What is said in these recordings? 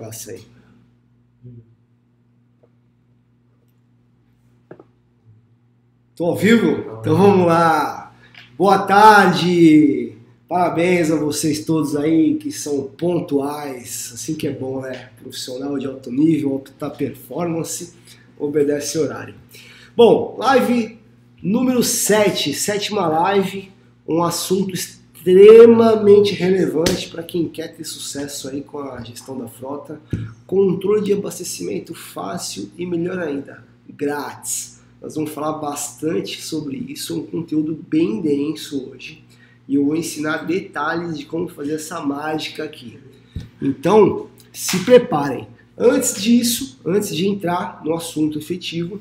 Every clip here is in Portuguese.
bagaça aí. Tô ao vivo? Então vamos lá. Boa tarde. Parabéns a vocês todos aí que são pontuais. Assim que é bom, né? Profissional de alto nível, alta performance, obedece horário. Bom, live número 7, sétima live, um assunto extremamente relevante para quem quer ter sucesso aí com a gestão da frota. Controle de abastecimento fácil e melhor ainda, grátis. Nós vamos falar bastante sobre isso, um conteúdo bem denso hoje. E eu vou ensinar detalhes de como fazer essa mágica aqui. Então, se preparem. Antes disso, antes de entrar no assunto efetivo,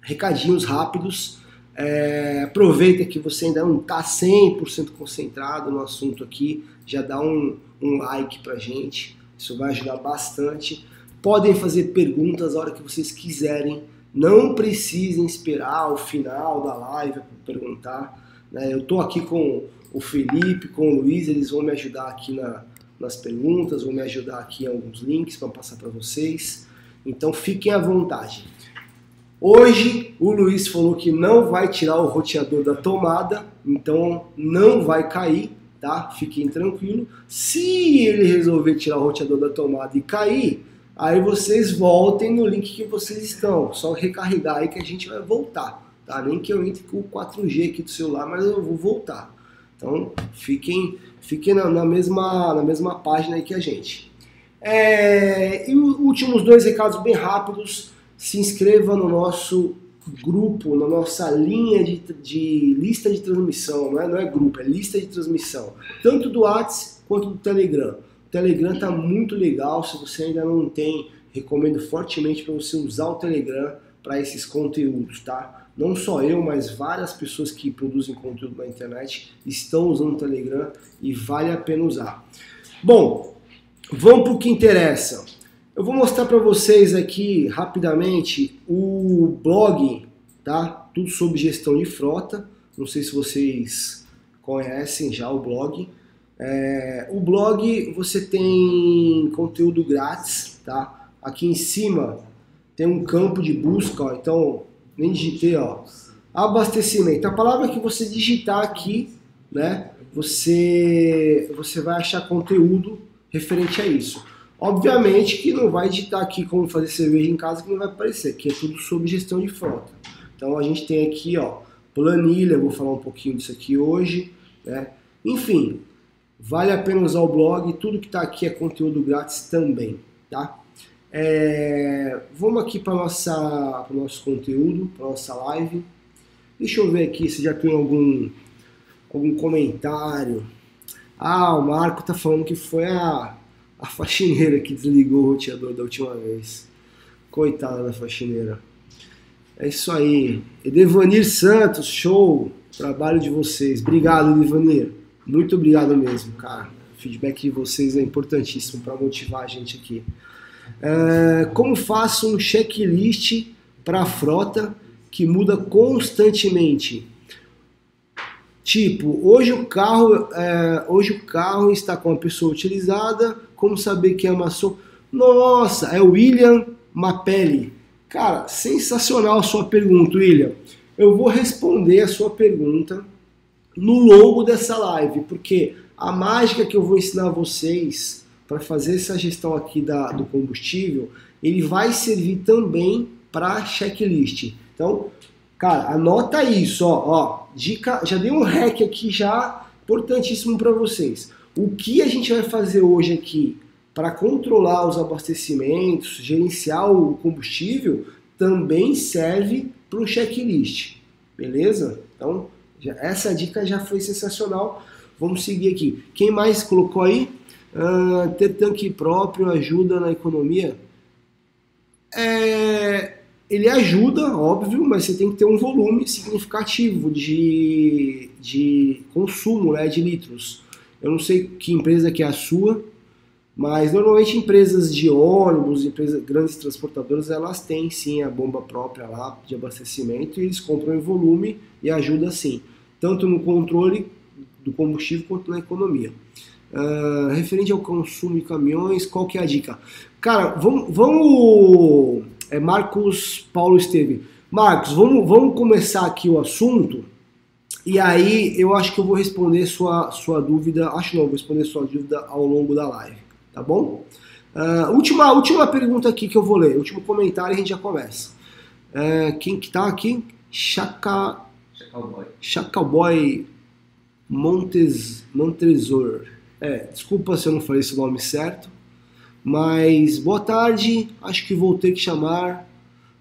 recadinhos rápidos é, aproveita que você ainda não está 100% concentrado no assunto aqui, já dá um, um like pra gente, isso vai ajudar bastante. Podem fazer perguntas a hora que vocês quiserem, não precisem esperar o final da live para perguntar. Né? Eu estou aqui com o Felipe, com o Luiz, eles vão me ajudar aqui na, nas perguntas, vão me ajudar aqui em alguns links para passar para vocês. Então fiquem à vontade. Hoje o Luiz falou que não vai tirar o roteador da tomada, então não vai cair, tá? Fiquem tranquilo. Se ele resolver tirar o roteador da tomada e cair, aí vocês voltem no link que vocês estão. Só recarregar aí que a gente vai voltar, tá? Nem que eu entre com o 4G aqui do celular, mas eu vou voltar. Então fiquem, fiquem na, na mesma, na mesma página aí que a gente. É, e os últimos dois recados bem rápidos se inscreva no nosso grupo, na nossa linha de, de lista de transmissão, não é, não é grupo, é lista de transmissão, tanto do WhatsApp quanto do Telegram. O Telegram está muito legal, se você ainda não tem, recomendo fortemente para você usar o Telegram para esses conteúdos, tá? Não só eu, mas várias pessoas que produzem conteúdo na internet estão usando o Telegram e vale a pena usar. Bom, vamos para o que interessa. Eu vou mostrar para vocês aqui rapidamente o blog, tá? Tudo sobre gestão de frota. Não sei se vocês conhecem já o blog. É, o blog você tem conteúdo grátis, tá? Aqui em cima tem um campo de busca, ó, então nem digitei, ó. Abastecimento. A palavra que você digitar aqui, né? Você você vai achar conteúdo referente a isso. Obviamente que não vai digitar aqui como fazer cerveja em casa que não vai aparecer, que é tudo sobre gestão de frota. Então a gente tem aqui, ó, planilha, vou falar um pouquinho disso aqui hoje, né? Enfim, vale a pena usar o blog, tudo que está aqui é conteúdo grátis também, tá? É, vamos aqui para nossa o nosso conteúdo, para nossa live. Deixa eu ver aqui se já tem algum algum comentário. Ah, o Marco tá falando que foi a a faxineira que desligou o roteador da última vez. Coitada da faxineira. É isso aí. Edevanir Santos, show. Trabalho de vocês. Obrigado, Edevanir. Muito obrigado mesmo, cara. O feedback de vocês é importantíssimo para motivar a gente aqui. É, como faço um checklist para a frota que muda constantemente? Tipo, hoje o carro, é, hoje o carro está com a pessoa utilizada, como saber que é uma so... Nossa, é o William Mapelli. Cara, sensacional a sua pergunta, William. Eu vou responder a sua pergunta no longo dessa live, porque a mágica que eu vou ensinar a vocês para fazer essa gestão aqui da, do combustível, ele vai servir também para checklist. Então, cara, anota isso, ó, ó, dica, já dei um hack aqui já importantíssimo para vocês. O que a gente vai fazer hoje aqui para controlar os abastecimentos, gerenciar o combustível, também serve para o checklist, beleza? Então, já, essa dica já foi sensacional. Vamos seguir aqui. Quem mais colocou aí? Uh, ter tanque próprio ajuda na economia? É, ele ajuda, óbvio, mas você tem que ter um volume significativo de, de consumo né, de litros. Eu não sei que empresa que é a sua, mas normalmente empresas de ônibus, empresas grandes transportadoras, elas têm sim a bomba própria lá de abastecimento e eles compram em volume e ajuda sim, tanto no controle do combustível quanto na economia. Uh, referente ao consumo de caminhões, qual que é a dica? Cara, vamos. vamos é Marcos Paulo Esteve. Marcos, vamos, vamos começar aqui o assunto. E aí eu acho que eu vou responder sua, sua dúvida. Acho não, vou responder sua dúvida ao longo da live. Tá bom? Uh, última, última pergunta aqui que eu vou ler. Último comentário e a gente já começa. Uh, quem que tá aqui? Chaca... Chacalboy. Chacalboy Montes, Montresor. É, desculpa se eu não falei esse nome certo. Mas boa tarde, acho que vou ter que chamar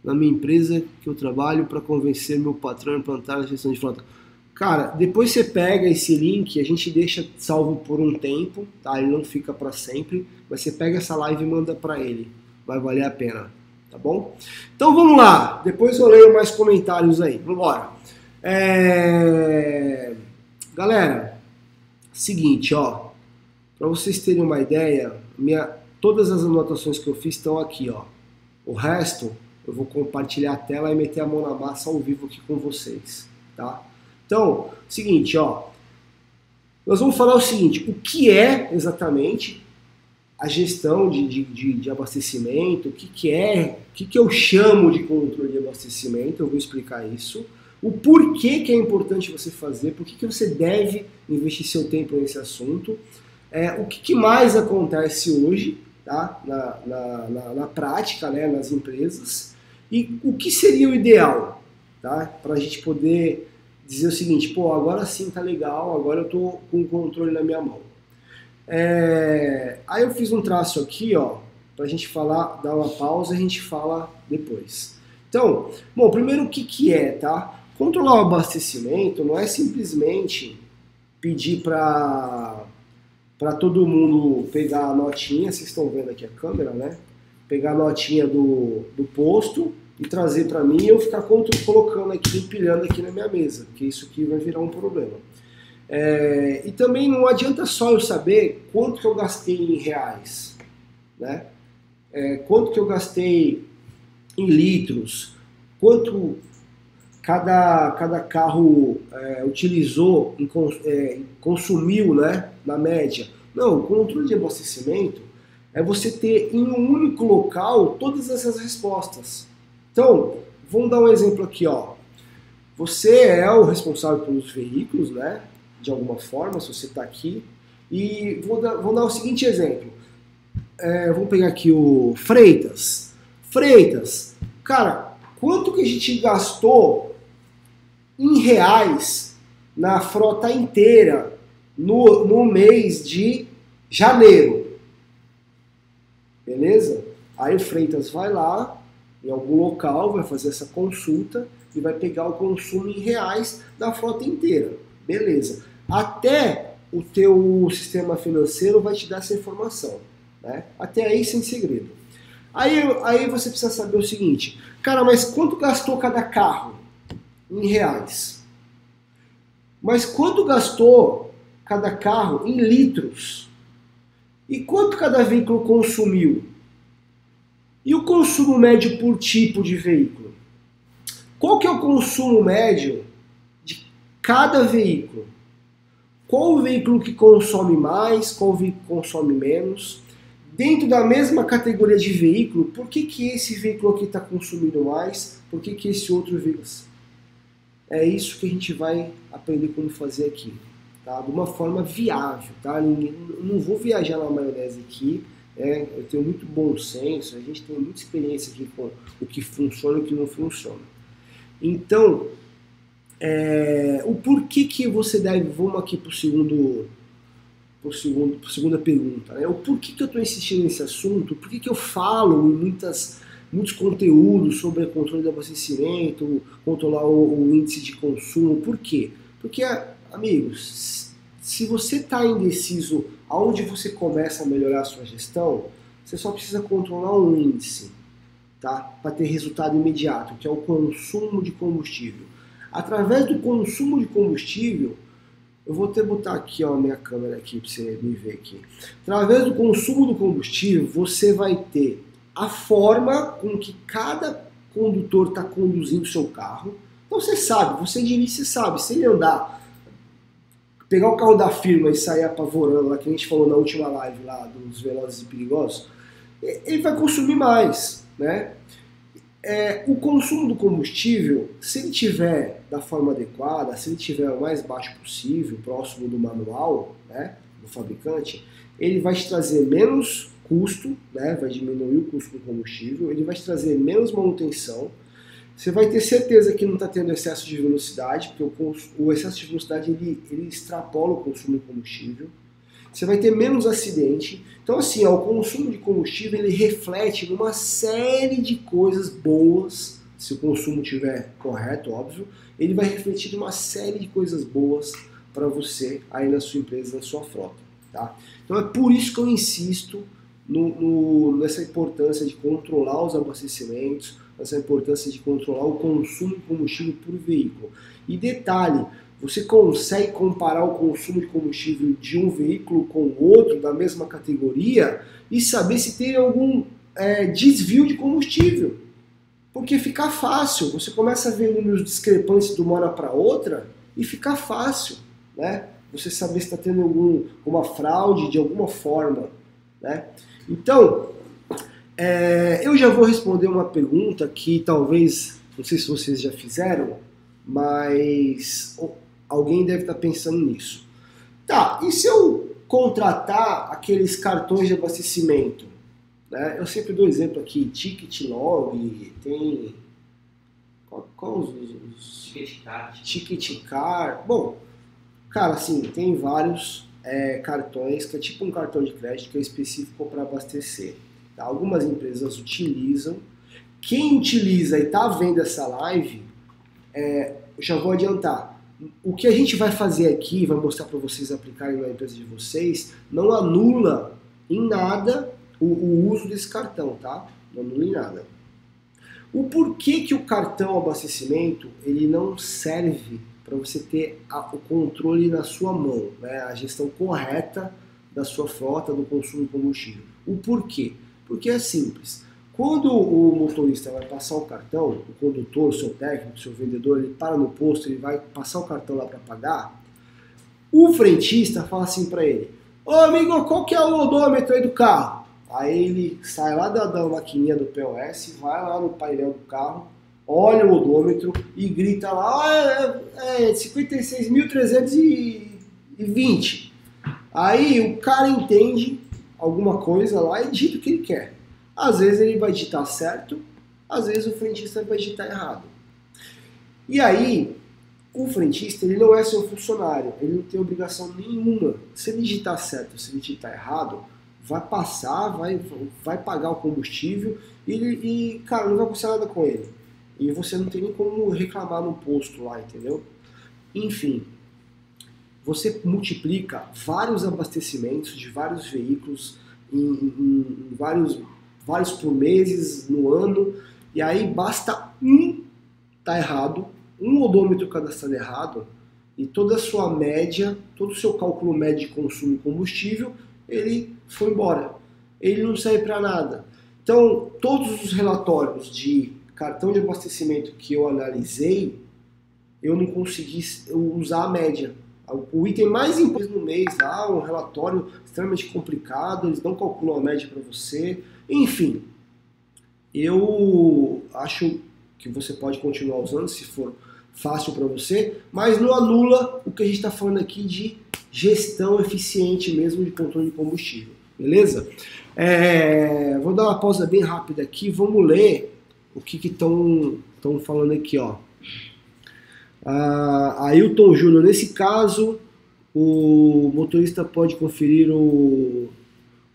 na minha empresa que eu trabalho para convencer meu patrão a implantar a gestão de frota. Cara, depois você pega esse link, a gente deixa salvo por um tempo, tá? Ele não fica para sempre, mas você pega essa live e manda para ele. Vai valer a pena, tá bom? Então vamos lá, depois eu leio mais comentários aí. Vamos embora. É... Galera, seguinte, ó, para vocês terem uma ideia, minha Todas as anotações que eu fiz estão aqui, ó. O resto eu vou compartilhar a tela e meter a mão na massa ao vivo aqui com vocês, tá? Então, seguinte, ó. Nós vamos falar o seguinte, o que é exatamente a gestão de, de, de, de abastecimento, o que, que é, o que, que eu chamo de controle de abastecimento, eu vou explicar isso. O porquê que é importante você fazer, por que, que você deve investir seu tempo nesse assunto, é, o que, que mais acontece hoje, tá? na, na, na, na prática, né? nas empresas, e o que seria o ideal tá? para a gente poder dizer o seguinte, pô, agora sim tá legal, agora eu tô com o controle na minha mão. É... Aí eu fiz um traço aqui, ó, a gente falar, dar uma pausa e a gente fala depois. Então, bom, primeiro o que, que é, tá? Controlar o abastecimento não é simplesmente pedir para para todo mundo pegar a notinha, vocês estão vendo aqui a câmera, né? Pegar a notinha do, do posto e trazer para mim e eu ficar colocando aqui, empilhando aqui na minha mesa, que isso aqui vai virar um problema. É, e também não adianta só eu saber quanto que eu gastei em reais, né? É, quanto que eu gastei em litros, quanto cada, cada carro é, utilizou, é, consumiu, né? na média. Não, o controle de abastecimento é você ter em um único local todas essas respostas. Então, vamos dar um exemplo aqui, ó. Você é o responsável pelos veículos, né? De alguma forma, se você está aqui. E vou dar, vou dar o seguinte exemplo. É, vamos pegar aqui o Freitas. Freitas, cara, quanto que a gente gastou em reais na frota inteira no, no mês de janeiro. Beleza? Aí o Freitas vai lá, em algum local, vai fazer essa consulta e vai pegar o consumo em reais da frota inteira. Beleza. Até o teu sistema financeiro vai te dar essa informação. Né? Até aí sem segredo. Aí, aí você precisa saber o seguinte, cara, mas quanto gastou cada carro em reais? Mas quanto gastou cada carro em litros. E quanto cada veículo consumiu? E o consumo médio por tipo de veículo? Qual que é o consumo médio de cada veículo? Qual o veículo que consome mais, qual o veículo que consome menos? Dentro da mesma categoria de veículo, por que, que esse veículo aqui está consumindo mais? Por que, que esse outro veículo? É isso que a gente vai aprender como fazer aqui tá? de uma forma viável. Tá? Não vou viajar na maionese aqui, é, eu tenho muito bom senso, a gente tem muita experiência aqui com o que funciona e o que não funciona. Então, é, o porquê que você deve, vamos aqui para o segundo, por segundo, por segunda pergunta, né? o porquê que eu estou insistindo nesse assunto, por que eu falo em muitas, muitos conteúdos sobre controle de abastecimento, controlar o, o índice de consumo, por quê? Porque Amigos, se você está indeciso aonde você começa a melhorar a sua gestão, você só precisa controlar um índice, tá? Para ter resultado imediato, que é o consumo de combustível. Através do consumo de combustível, eu vou até botar aqui ó, a minha câmera aqui para você me ver aqui. Através do consumo do combustível, você vai ter a forma com que cada condutor está conduzindo o seu carro. Então você sabe, você dirige, você sabe, se ele andar pegar o carro da firma e sair apavorando, lá que a gente falou na última live lá dos Velozes e Perigosos, ele vai consumir mais, né? É, o consumo do combustível, se ele tiver da forma adequada, se ele tiver o mais baixo possível, próximo do manual, né, do fabricante, ele vai te trazer menos custo, né, vai diminuir o custo do combustível, ele vai te trazer menos manutenção, você vai ter certeza que não está tendo excesso de velocidade, porque o, o, excesso de velocidade ele, ele extrapola o consumo de combustível, você vai ter menos acidente. Então, assim, ó, o consumo de combustível ele reflete numa série de coisas boas, se o consumo estiver correto, óbvio, ele vai refletir numa série de coisas boas para você aí na sua empresa, na sua frota. Tá? Então é por isso que eu insisto no, no, nessa importância de controlar os abastecimentos, essa importância de controlar o consumo de combustível por veículo. E detalhe, você consegue comparar o consumo de combustível de um veículo com outro da mesma categoria e saber se tem algum é, desvio de combustível. Porque fica fácil, você começa a ver números discrepantes de uma hora para outra e fica fácil, né? Você saber se está tendo algum, alguma fraude de alguma forma, né? Então, é, eu já vou responder uma pergunta que talvez, não sei se vocês já fizeram, mas Alguém deve estar pensando nisso. Tá, e se eu contratar aqueles cartões de abastecimento? Né? Eu sempre dou exemplo aqui, Ticket Log, tem. Qual, qual os, os. Ticket Car. Ticket Car. Bom, cara, assim, tem vários é, cartões que é tipo um cartão de crédito que é específico para abastecer. Tá? Algumas empresas utilizam. Quem utiliza e está vendo essa live, é, já vou adiantar o que a gente vai fazer aqui, vai mostrar para vocês aplicarem na empresa de vocês, não anula em nada o, o, uso desse cartão, tá? Não anula em nada. O porquê que o cartão abastecimento ele não serve para você ter a, o controle na sua mão, né? a gestão correta da sua frota, do consumo de combustível. O porquê? Porque é simples. Quando o motorista vai passar o cartão, o condutor, o seu técnico, o seu vendedor, ele para no posto, ele vai passar o cartão lá para pagar, o frentista fala assim para ele: Ô amigo, qual que é o odômetro aí do carro? Aí ele sai lá da, da maquininha do POS, vai lá no painel do carro, olha o odômetro e grita lá: ah, é, é 56.320. Aí o cara entende alguma coisa lá e digita o que ele quer. Às vezes ele vai digitar certo, às vezes o frentista vai digitar errado. E aí, o frentista ele não é seu funcionário, ele não tem obrigação nenhuma. Se ele digitar certo, se ele digitar errado, vai passar, vai, vai pagar o combustível e, e, cara, não vai acontecer nada com ele. E você não tem nem como reclamar no posto lá, entendeu? Enfim, você multiplica vários abastecimentos de vários veículos em, em, em vários vários por meses, no ano, e aí basta um tá errado, um odômetro cadastrado errado, e toda a sua média, todo o seu cálculo médio de consumo de combustível, ele foi embora. Ele não serve para nada. Então, todos os relatórios de cartão de abastecimento que eu analisei, eu não consegui usar a média. O item mais importante no mês lá, um relatório extremamente complicado, eles não calculam a média para você. Enfim, eu acho que você pode continuar usando se for fácil para você, mas não anula o que a gente está falando aqui de gestão eficiente mesmo de controle de combustível, beleza? É, vou dar uma pausa bem rápida aqui, vamos ler o que estão falando aqui, ó. Ah, Ailton Júnior, nesse caso, o motorista pode conferir o,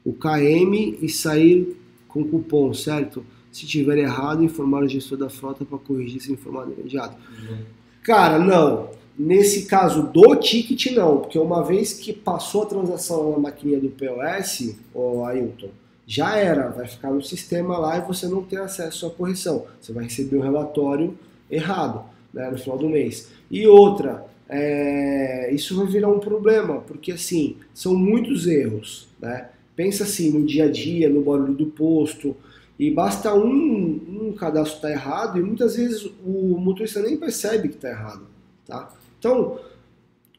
o KM e sair com cupom, certo? Se tiver errado, informar o gestor da frota para corrigir esse informado imediato. Uhum. Cara, não. Nesse caso do ticket, não, porque uma vez que passou a transação na maquininha do POS, o Ailton, já era, vai ficar no sistema lá e você não tem acesso à correção. Você vai receber um relatório errado né, no final do mês. E outra, é, isso vai virar um problema, porque assim, são muitos erros, né? Pensa assim, no dia a dia, no barulho do posto, e basta um, um cadastro estar tá errado e muitas vezes o motorista nem percebe que está errado, tá? Então,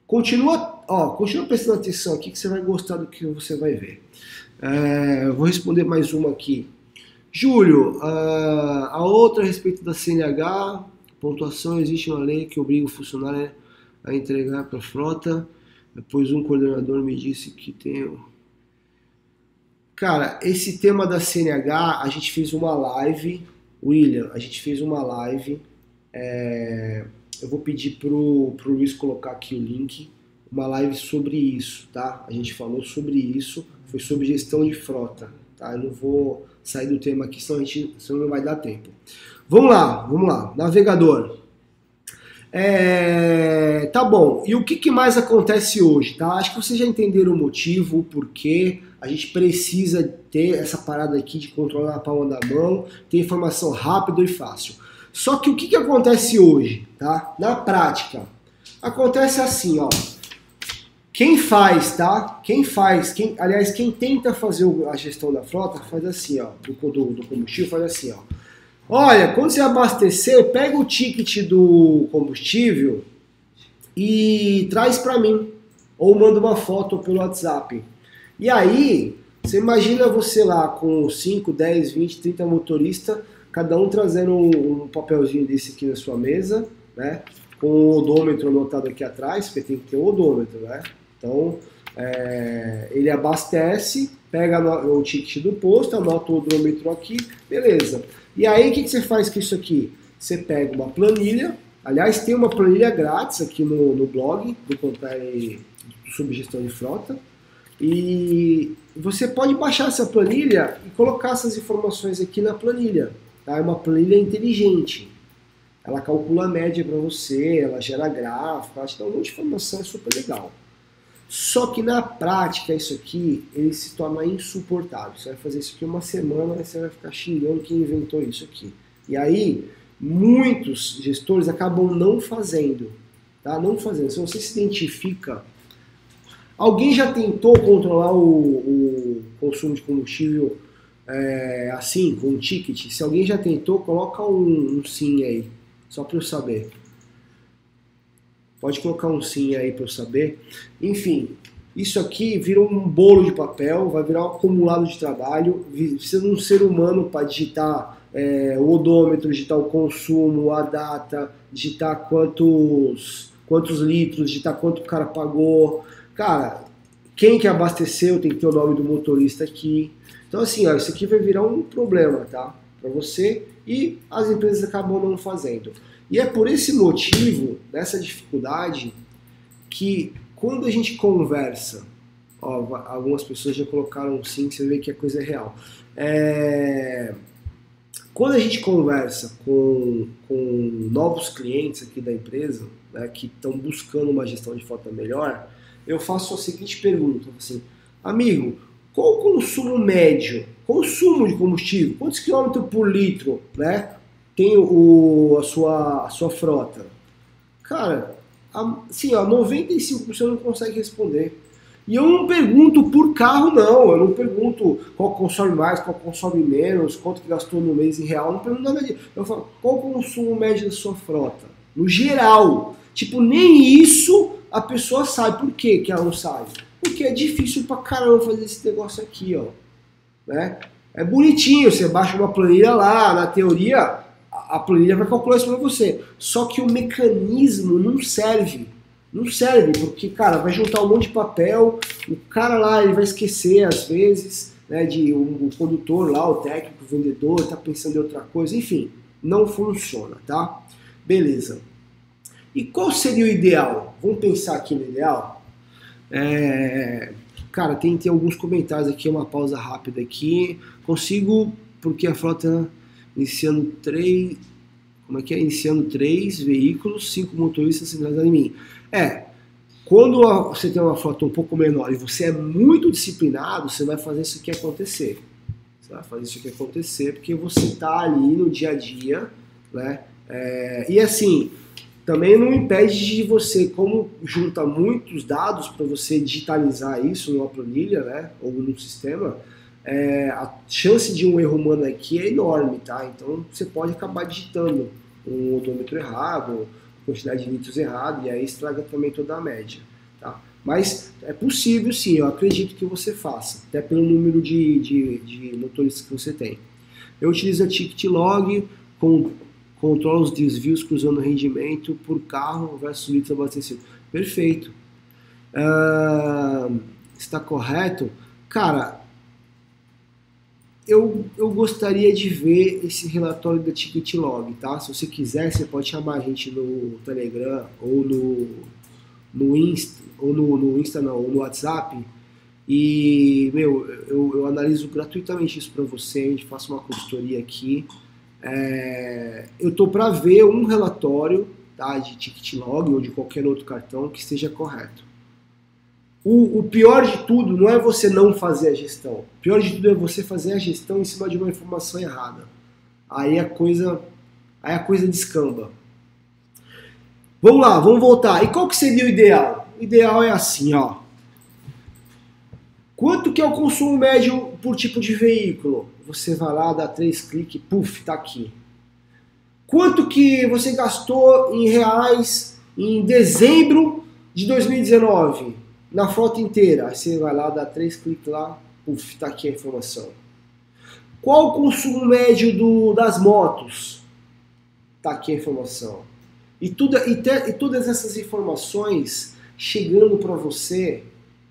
continua, ó, continua prestando atenção aqui que você vai gostar do que você vai ver. É, vou responder mais uma aqui. Júlio, a, a outra a respeito da CNH, pontuação, existe uma lei que obriga o funcionário a entregar para a frota, depois um coordenador me disse que tem... Cara, esse tema da CNH, a gente fez uma live, William, a gente fez uma live, é, eu vou pedir pro, pro Luiz colocar aqui o link, uma live sobre isso, tá? A gente falou sobre isso, foi sobre gestão de frota, tá? Eu não vou sair do tema aqui, senão, a gente, senão não vai dar tempo. Vamos lá, vamos lá. Navegador. É, tá bom. E o que, que, mais acontece hoje, tá? Acho que vocês já entenderam o motivo, o porquê a gente precisa ter essa parada aqui de controlar a palma da mão, ter informação rápida e fácil. Só que o que, que acontece hoje, tá? Na prática, acontece assim, ó. Quem faz, tá? Quem faz, quem, aliás, quem tenta fazer a gestão da frota faz assim, ó, do, do, do combustível faz assim, ó. Olha, quando você abastecer, pega o ticket do combustível e traz para mim ou manda uma foto pelo WhatsApp. E aí, você imagina você lá com 5, 10, 20, 30 motoristas, cada um trazendo um, um papelzinho desse aqui na sua mesa, né? Com o odômetro anotado aqui atrás, porque tem que ter o odômetro, né? Então, é, ele abastece, pega o ticket do posto, anota o odômetro aqui, beleza. E aí, o que, que você faz com isso aqui? Você pega uma planilha, aliás, tem uma planilha grátis aqui no, no blog do Compare Subgestão de Frota, e você pode baixar essa planilha e colocar essas informações aqui na planilha. Tá? É uma planilha inteligente. Ela calcula a média para você, ela gera gráfico, ela te dá um monte de informação, é super legal. Só que na prática isso aqui ele se torna insuportável. Você vai fazer isso aqui uma semana e você vai ficar xingando quem inventou isso aqui. E aí muitos gestores acabam não fazendo, tá? Não fazendo. Se você se identifica, alguém já tentou controlar o, o consumo de combustível é, assim, com um ticket? Se alguém já tentou, coloca um, um sim aí, só para eu saber. Pode colocar um sim aí para eu saber. Enfim, isso aqui virou um bolo de papel, vai virar um acumulado de trabalho. Precisa de um ser humano para digitar é, o odômetro, digitar o consumo, a data, digitar quantos, quantos litros, digitar quanto o cara pagou. Cara, quem que abasteceu tem que ter o nome do motorista aqui. Então assim, ó, isso aqui vai virar um problema, tá? Para você e as empresas acabam não fazendo. E é por esse motivo, dessa dificuldade, que quando a gente conversa, ó, algumas pessoas já colocaram sim, você vê que a coisa é real. É, quando a gente conversa com, com novos clientes aqui da empresa, né, que estão buscando uma gestão de frota melhor, eu faço a seguinte pergunta, assim, amigo, qual o consumo médio, consumo de combustível, quantos quilômetros por litro, né, tem o, a, sua, a sua frota? Cara, sim, ó, 95% não consegue responder. E eu não pergunto por carro, não. Eu não pergunto qual consome mais, qual consome menos, quanto que gastou no mês em real. Eu não pergunto nada disso. Eu falo, qual o consumo médio da sua frota? No geral. Tipo, nem isso a pessoa sabe. Por quê que ela não sabe? Porque é difícil pra caramba fazer esse negócio aqui, ó. Né? É bonitinho, você baixa uma planilha lá, na teoria a planilha vai calcular isso para você. Só que o mecanismo não serve. Não serve, porque, cara, vai juntar um monte de papel, o cara lá ele vai esquecer às vezes, né, de um, o condutor lá, o técnico, o vendedor, tá pensando em outra coisa, enfim, não funciona, tá? Beleza. E qual seria o ideal? Vamos pensar aqui no ideal? É... Cara, tem, tem alguns comentários aqui, uma pausa rápida aqui. Consigo, porque a frota iniciando três. Como é que é? Iniciando três veículos, cinco motoristas centralizados em mim. É, quando você tem uma frota um pouco menor e você é muito disciplinado, você vai fazer isso aqui acontecer. Você vai fazer isso aqui acontecer porque você está ali no dia a dia, né? É, e assim, também não impede de você, como junta muitos dados para você digitalizar isso numa planilha, né? Ou num sistema, é, a chance de um erro humano aqui é enorme, tá? Então você pode acabar digitando um odômetro errado, quantidade de litros errado, e aí estraga também toda a média, tá? Mas é possível sim, eu acredito que você faça, até pelo número de, de, de motoristas que você tem. Eu utilizo a Ticket Log, com, controla os desvios cruzando rendimento por carro versus litro abastecido. Perfeito. Uh, está correto? Cara, eu, eu gostaria de ver esse relatório da Ticket Log, tá? Se você quiser, você pode chamar a gente no Telegram ou no, no Insta, ou no, no Insta não, ou no WhatsApp. E, meu, eu, eu analiso gratuitamente isso para você, a gente faz uma consultoria aqui. É, eu tô para ver um relatório tá, de Ticket Log ou de qualquer outro cartão que esteja correto. O, o, pior de tudo não é você não fazer a gestão. O pior de tudo é você fazer a gestão em cima de uma informação errada. Aí a coisa, aí a coisa descamba. Vamos lá, vamos voltar. E qual que seria o ideal? O ideal é assim, ó. Quanto que é o consumo médio por tipo de veículo? Você vai lá, dá três cliques, puf, tá aqui. Quanto que você gastou em reais em dezembro de 2019? Na frota inteira. Aí você vai lá, dá três cliques lá, puf, tá aqui a informação. Qual o consumo médio do, das motos? Tá aqui a informação. E, tudo, e, te, e todas essas informações chegando para você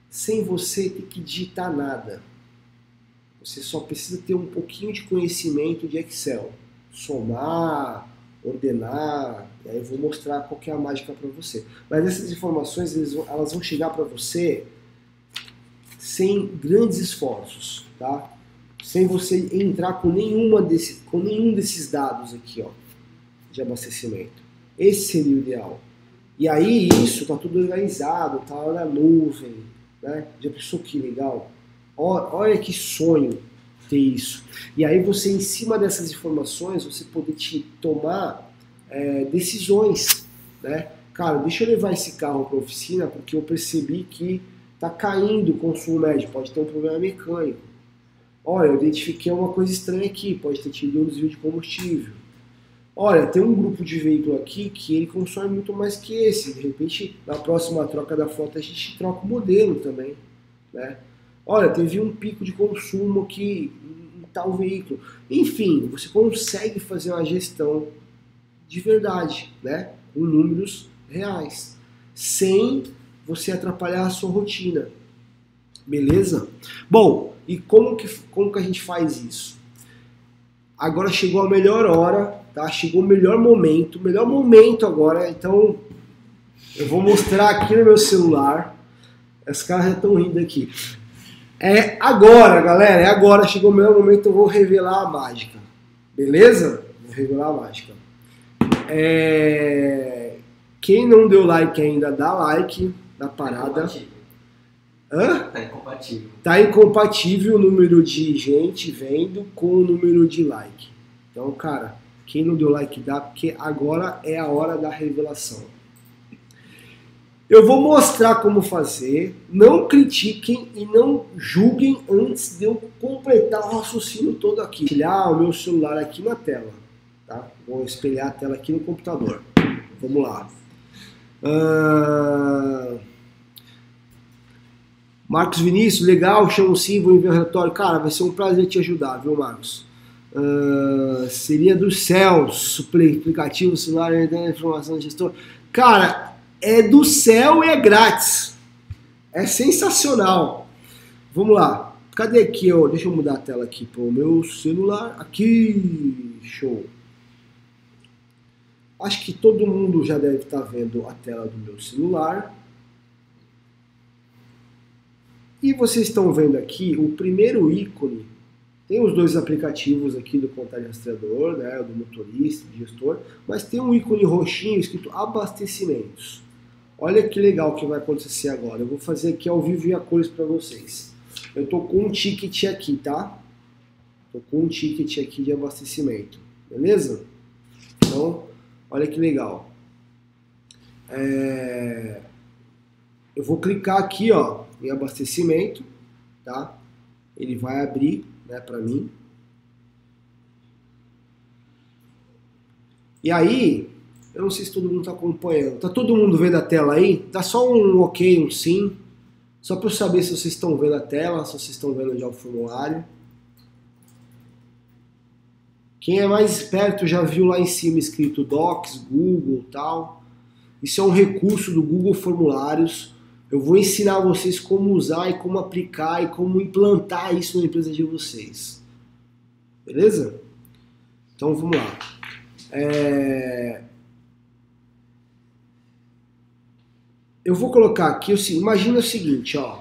sem você ter que digitar nada. Você só precisa ter um pouquinho de conhecimento de Excel. Somar, ordenar, e aí eu vou mostrar qual é a mágica para você. Mas essas informações elas vão chegar para você sem grandes esforços, tá? Sem você entrar com nenhuma desse, com nenhum desses dados aqui, ó, de abastecimento. Esse seria o ideal. E aí isso tá tudo organizado, tá na nuvem, né? Já pensou que legal? Olha que sonho ter isso. E aí você, em cima dessas informações, você poder te tomar é, decisões, né? Cara, deixa eu levar esse carro para a oficina porque eu percebi que está caindo o consumo médio, pode ter um problema mecânico. Olha, eu identifiquei uma coisa estranha aqui, pode ter tido um desvio de combustível. Olha, tem um grupo de veículo aqui que ele consome muito mais que esse. De repente, na próxima troca da frota, a gente troca o modelo também. Né? Olha, teve um pico de consumo aqui em tal veículo. Enfim, você consegue fazer uma gestão de verdade, né? com números reais, sem você atrapalhar a sua rotina. Beleza? Bom, e como que, como que a gente faz isso? Agora chegou a melhor hora, tá? Chegou o melhor momento, melhor momento agora, então eu vou mostrar aqui no meu celular. Os caras já estão rindo aqui. É agora, galera, é agora, chegou o meu momento, eu vou revelar a mágica. Beleza? Vou revelar a mágica. É... Quem não deu like ainda, dá like na parada. Hã? Tá incompatível. Tá incompatível o número de gente vendo com o número de like. Então, cara, quem não deu like dá, porque agora é a hora da revelação. Eu vou mostrar como fazer. Não critiquem e não julguem antes de eu completar o raciocínio todo aqui. Espelhar o meu celular aqui na tela. Tá? Vou espelhar a tela aqui no computador. Vamos lá. Uh... Marcos Vinícius, legal, chamo sim, vou enviar o relatório. Cara, vai ser um prazer te ajudar, viu, Marcos? Uh... seria dos céus, aplicativo celular, informação gestor. Cara, é do céu e é grátis. É sensacional. Vamos lá. Cadê aqui? Ó? Deixa eu mudar a tela aqui para o meu celular. Aqui. Show. Acho que todo mundo já deve estar vendo a tela do meu celular. E vocês estão vendo aqui o primeiro ícone. Tem os dois aplicativos aqui do contagem rastreador, né, do motorista, do gestor, mas tem um ícone roxinho escrito abastecimentos. Olha que legal que vai acontecer agora. Eu vou fazer aqui ao vivo e a cores para vocês. Eu tô com um ticket aqui, tá? Tô com um ticket aqui de abastecimento, beleza? Então, olha que legal. É... Eu vou clicar aqui, ó, em abastecimento, tá? Ele vai abrir, né, para mim. E aí, eu não sei se todo mundo está acompanhando. Tá todo mundo vendo a tela aí? Dá só um ok, um sim. Só para eu saber se vocês estão vendo a tela, se vocês estão vendo já o formulário. Quem é mais esperto já viu lá em cima escrito Docs, Google tal. Isso é um recurso do Google Formulários. Eu vou ensinar vocês como usar e como aplicar e como implantar isso na empresa de vocês. Beleza? Então vamos lá. É... Eu vou colocar aqui, imagina o seguinte, ó.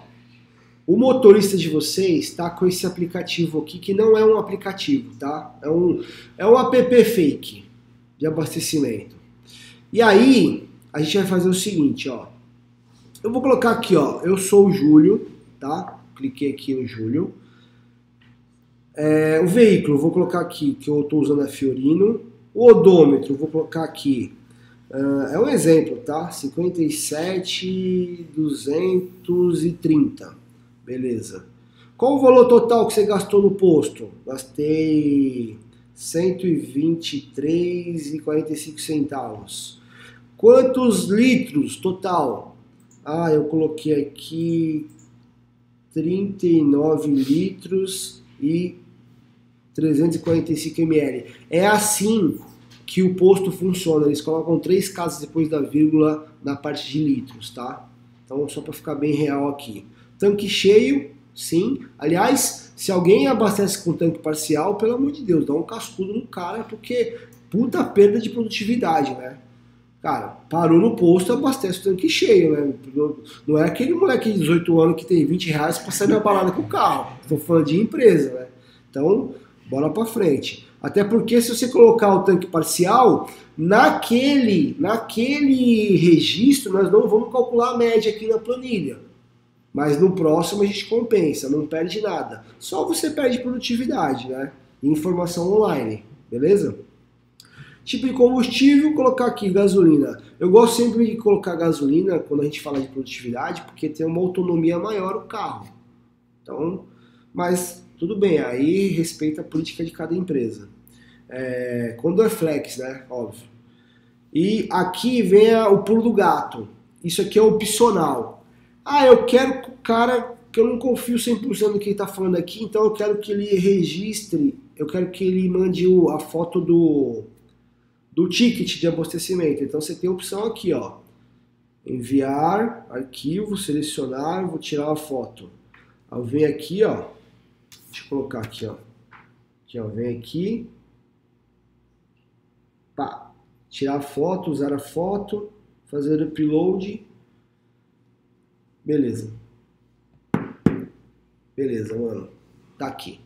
O motorista de vocês está com esse aplicativo aqui, que não é um aplicativo, tá? É um, é um app fake de abastecimento. E aí, a gente vai fazer o seguinte, ó. Eu vou colocar aqui, ó. Eu sou o Júlio, tá? Cliquei aqui no Júlio. É, o veículo, vou colocar aqui que eu estou usando a Fiorino. O odômetro, vou colocar aqui. Uh, é um exemplo, tá? 57,230. Beleza. Qual o valor total que você gastou no posto? Gastei 123,45 centavos. Quantos litros total? Ah, eu coloquei aqui 39 litros e 345 ml. É assim que o posto funciona. Eles colocam três casas depois da vírgula na parte de litros, tá? Então, só para ficar bem real aqui. Tanque cheio, sim. Aliás, se alguém abastece com tanque parcial, pelo amor de Deus, dá um cascudo no cara, porque puta perda de produtividade, né? Cara, parou no posto, abastece o tanque cheio, né? Não é aquele moleque de 18 anos que tem 20 reais pra sair na balada com o carro. Estou falando de empresa, né? Então, bola para frente. Até porque se você colocar o tanque parcial, naquele, naquele registro nós não vamos calcular a média aqui na planilha. Mas no próximo a gente compensa, não perde nada. Só você perde produtividade, né? informação online, beleza? Tipo de combustível, colocar aqui gasolina. Eu gosto sempre de colocar gasolina quando a gente fala de produtividade, porque tem uma autonomia maior o carro. Então, mas tudo bem, aí respeita a política de cada empresa. É, flex, né? Óbvio. E aqui vem a, o pulo do gato. Isso aqui é opcional. Ah, eu quero que o cara, que eu não confio 100% no que ele está falando aqui, então eu quero que ele registre, eu quero que ele mande o, a foto do, do ticket de abastecimento. Então você tem a opção aqui, ó. Enviar, arquivo, selecionar, vou tirar a foto. Eu venho aqui, ó. Deixa eu colocar aqui, ó. Aqui, ó. Vem aqui. Pá. Tirar a foto, usar a foto, fazer o upload Beleza. Beleza, mano. Tá aqui.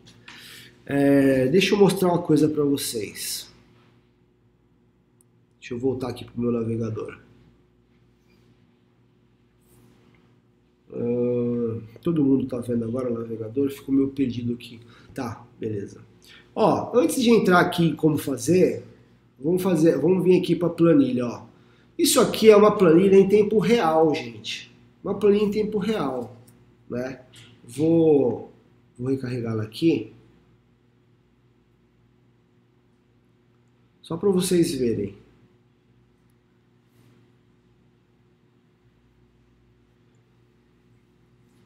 É, deixa eu mostrar uma coisa para vocês. Deixa eu voltar aqui pro meu navegador. Uh, todo mundo tá vendo agora o navegador, ficou meio perdido aqui. Tá, beleza. Ó, antes de entrar aqui como fazer, vamos fazer, vamos vir aqui para planilha, ó. Isso aqui é uma planilha em tempo real, gente uma planilha em tempo real. Né? Vou, vou recarregá-la aqui. Só para vocês verem.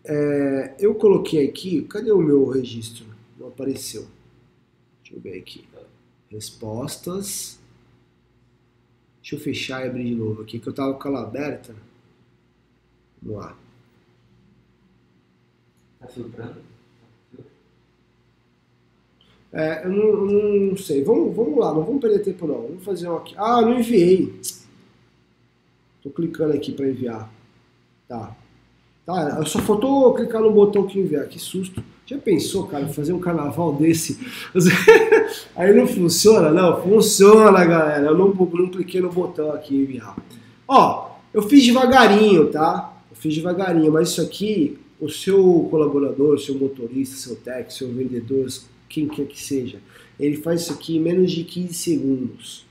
É, eu coloquei aqui, cadê o meu registro? Não apareceu. Deixa eu ver aqui. Respostas. Deixa eu fechar e abrir de novo aqui, que eu estava com ela aberta. Vamos lá. Tá filtrando? É, eu não, eu não, sei. Vamos, vamos lá, não vamos perder tempo não. Vamos fazer um aqui. Ah, não enviei. Tô clicando aqui para enviar. Tá. Tá, eu só faltou clicar no botão que enviar. Que susto. Já pensou, cara, fazer um carnaval desse? Aí não funciona? Não, funciona, galera. Eu não, não cliquei no botão aqui enviar. Ó, eu fiz devagarinho, tá? fiz devagarinho, mas isso aqui, o seu colaborador, seu motorista, seu técnico, seu vendedor, quem quer que seja, ele faz isso aqui em menos de 15 segundos.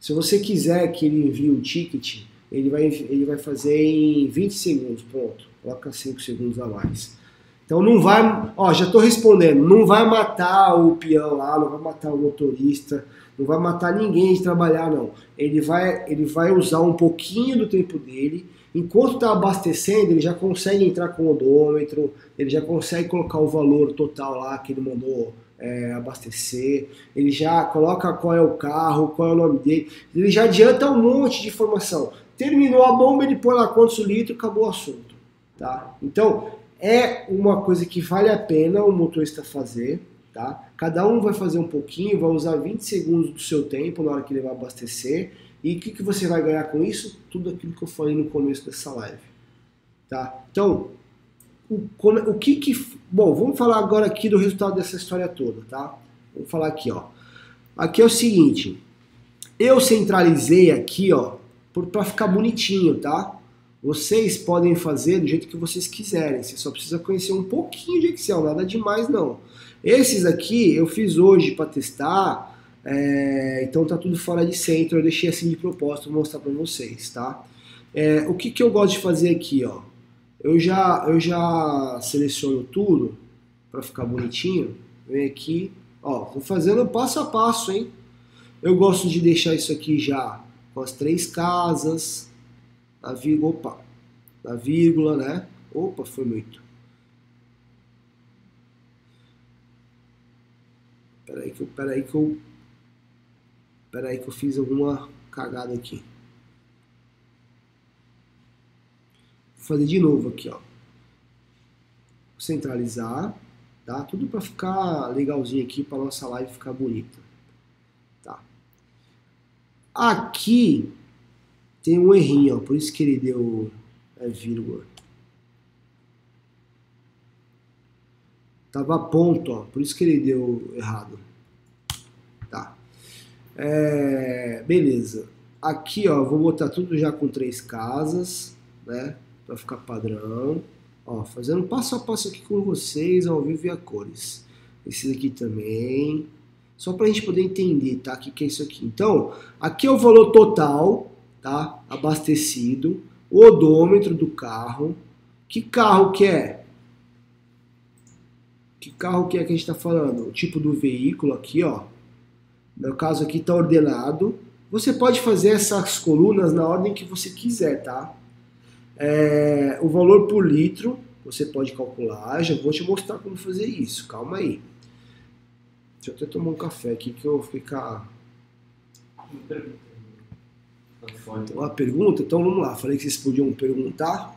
Se você quiser que ele envie um ticket, ele vai, ele vai fazer em 20 segundos, pronto, coloca 5 segundos a mais. Então não vai, ó, já estou respondendo, não vai matar o peão lá, não vai matar o motorista, não vai matar ninguém de trabalhar não. Ele vai, ele vai usar um pouquinho do tempo dele, enquanto está abastecendo, ele já consegue entrar com o odômetro, ele já consegue colocar o valor total lá que ele mandou é, abastecer, ele já coloca qual é o carro, qual é o nome dele, ele já adianta um monte de informação. Terminou a bomba, ele põe lá quantos litros, acabou o assunto. Tá? Então, é uma coisa que vale a pena o motorista fazer. Tá? Cada um vai fazer um pouquinho, vai usar 20 segundos do seu tempo na hora que ele vai abastecer. E o que, que você vai ganhar com isso? Tudo aquilo que eu falei no começo dessa live. Tá? Então, o, o que que. Bom, vamos falar agora aqui do resultado dessa história toda, tá? Vamos falar aqui, ó. Aqui é o seguinte. Eu centralizei aqui, ó, para ficar bonitinho, tá? Vocês podem fazer do jeito que vocês quiserem. Você só precisa conhecer um pouquinho de Excel, nada demais não. Esses aqui eu fiz hoje para testar, é, então tá tudo fora de centro. Eu deixei assim de propósito mostrar para vocês, tá? É, o que, que eu gosto de fazer aqui, ó? Eu já, eu já seleciono tudo para ficar bonitinho. Vem aqui, ó, tô fazendo passo a passo, hein? Eu gosto de deixar isso aqui já com as três casas, a vírgula, opa, a vírgula, né? Opa, foi muito. Peraí que eu, peraí que eu, peraí que eu fiz alguma cagada aqui. fazer de novo aqui, ó. Centralizar, tá? Tudo para ficar legalzinho aqui, para nossa live ficar bonita. Aqui tem um errinho, ó, por isso que ele deu é, vírgula. Tava ponto, ó, por isso que ele deu errado. Tá. É, beleza. Aqui, ó, vou botar tudo já com três casas, né? vai ficar padrão. Ó, fazendo passo a passo aqui com vocês, ao vivo e a cores. Esse daqui também. Só para a gente poder entender, tá? O que, que é isso aqui. Então, aqui é o valor total, tá? Abastecido. O odômetro do carro. Que carro que é? Que carro que é que a gente está falando? O tipo do veículo aqui, ó. No meu caso aqui está ordenado. Você pode fazer essas colunas na ordem que você quiser, tá? É, o valor por litro você pode calcular, já vou te mostrar como fazer isso, calma aí. Deixa eu até tomar um café aqui que eu vou ficar. Uma pergunta? Então vamos lá, falei que vocês podiam perguntar.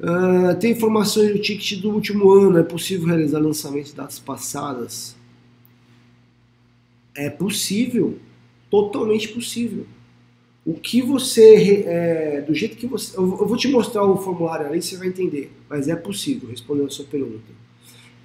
Uh, tem informações do ticket do último ano, é possível realizar lançamento de datas passadas? É possível, totalmente possível o que você, é, do jeito que você, eu, vou te mostrar o formulário ali, você vai entender, mas é possível, respondendo a sua pergunta.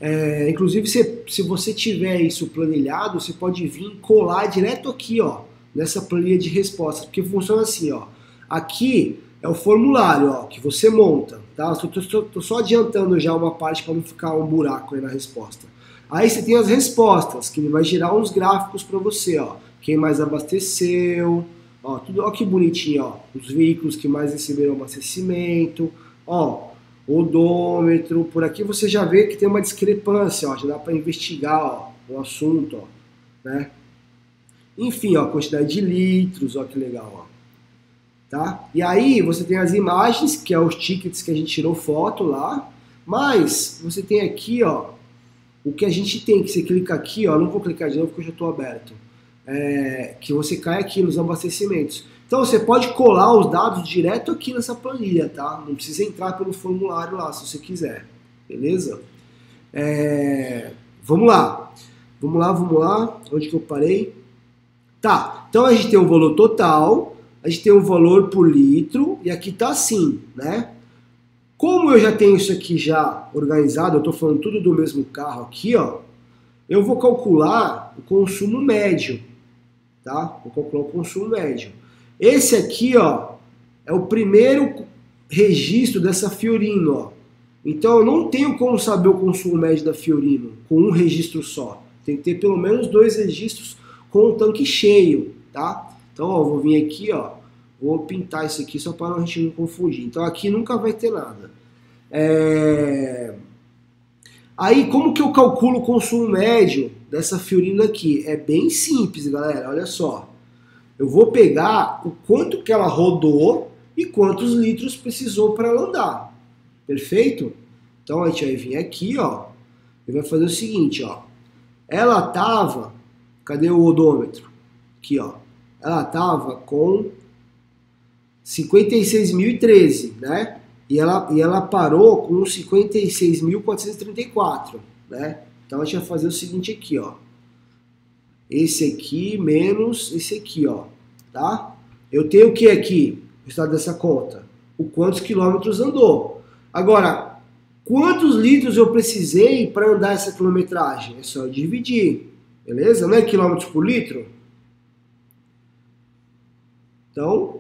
É, inclusive, se, se você tiver isso planilhado, você pode vir colar direto aqui, ó, nessa planilha de respostas, porque funciona assim, ó. Aqui é o formulário, ó, que você monta, tá? Estou só adiantando já uma parte para não ficar um buraco aí na resposta. Aí você tem as respostas, que ele vai gerar uns gráficos para você, ó. Quem mais abasteceu, Ó, tudo, ó que bonitinho, ó. Os veículos que mais receberam abastecimento, ó, odômetro. Por aqui você já vê que tem uma discrepância, ó. Já dá para investigar, ó, o assunto, ó, né? Enfim, ó, quantidade de litros, ó que legal, ó. Tá? E aí você tem as imagens, que é os tickets que a gente tirou foto lá, mas você tem aqui, ó, o que a gente tem, que você clica aqui, ó, não vou clicar de novo porque eu já estou aberto é, que você cai aqui nos abastecimentos. Então você pode colar os dados direto aqui nessa planilha, tá? Não precisa entrar pelo formulário lá se você quiser, beleza? É, vamos lá, vamos lá, vamos lá. Onde que eu parei? Tá. Então a gente tem o valor total, a gente tem o valor por litro e aqui tá assim, né? Como eu já tenho isso aqui já organizado, eu estou falando tudo do mesmo carro aqui, ó. Eu vou calcular o consumo médio tá? Vou calcular o consumo médio. Esse aqui, ó, é o primeiro registro dessa Fiorino, ó. Então eu não tenho como saber o consumo médio da Fiorino com um registro só. Tem que ter pelo menos dois registros com o tanque cheio, tá? Então, ó, vou vir aqui, ó, vou pintar isso aqui só para a gente não confundir. Então aqui nunca vai ter nada. É... Aí, como que eu calculo o consumo médio dessa Fiorino aqui? É bem simples, galera. Olha só. Eu vou pegar o quanto que ela rodou e quantos litros precisou para ela andar. Perfeito? Então a gente vai vir aqui, ó, e vai fazer o seguinte, ó. Ela tava, cadê o odômetro? Aqui, ó. Ela tava com 56.013, né? E ela, e ela parou com 56.434, né? Então a gente vai fazer o seguinte aqui, ó. Esse aqui menos esse aqui, ó, tá? Eu tenho o que aqui? O estado dessa conta. O quantos quilômetros andou. Agora, quantos litros eu precisei para andar essa quilometragem? É só dividir, beleza? Não é quilômetros por litro? Então,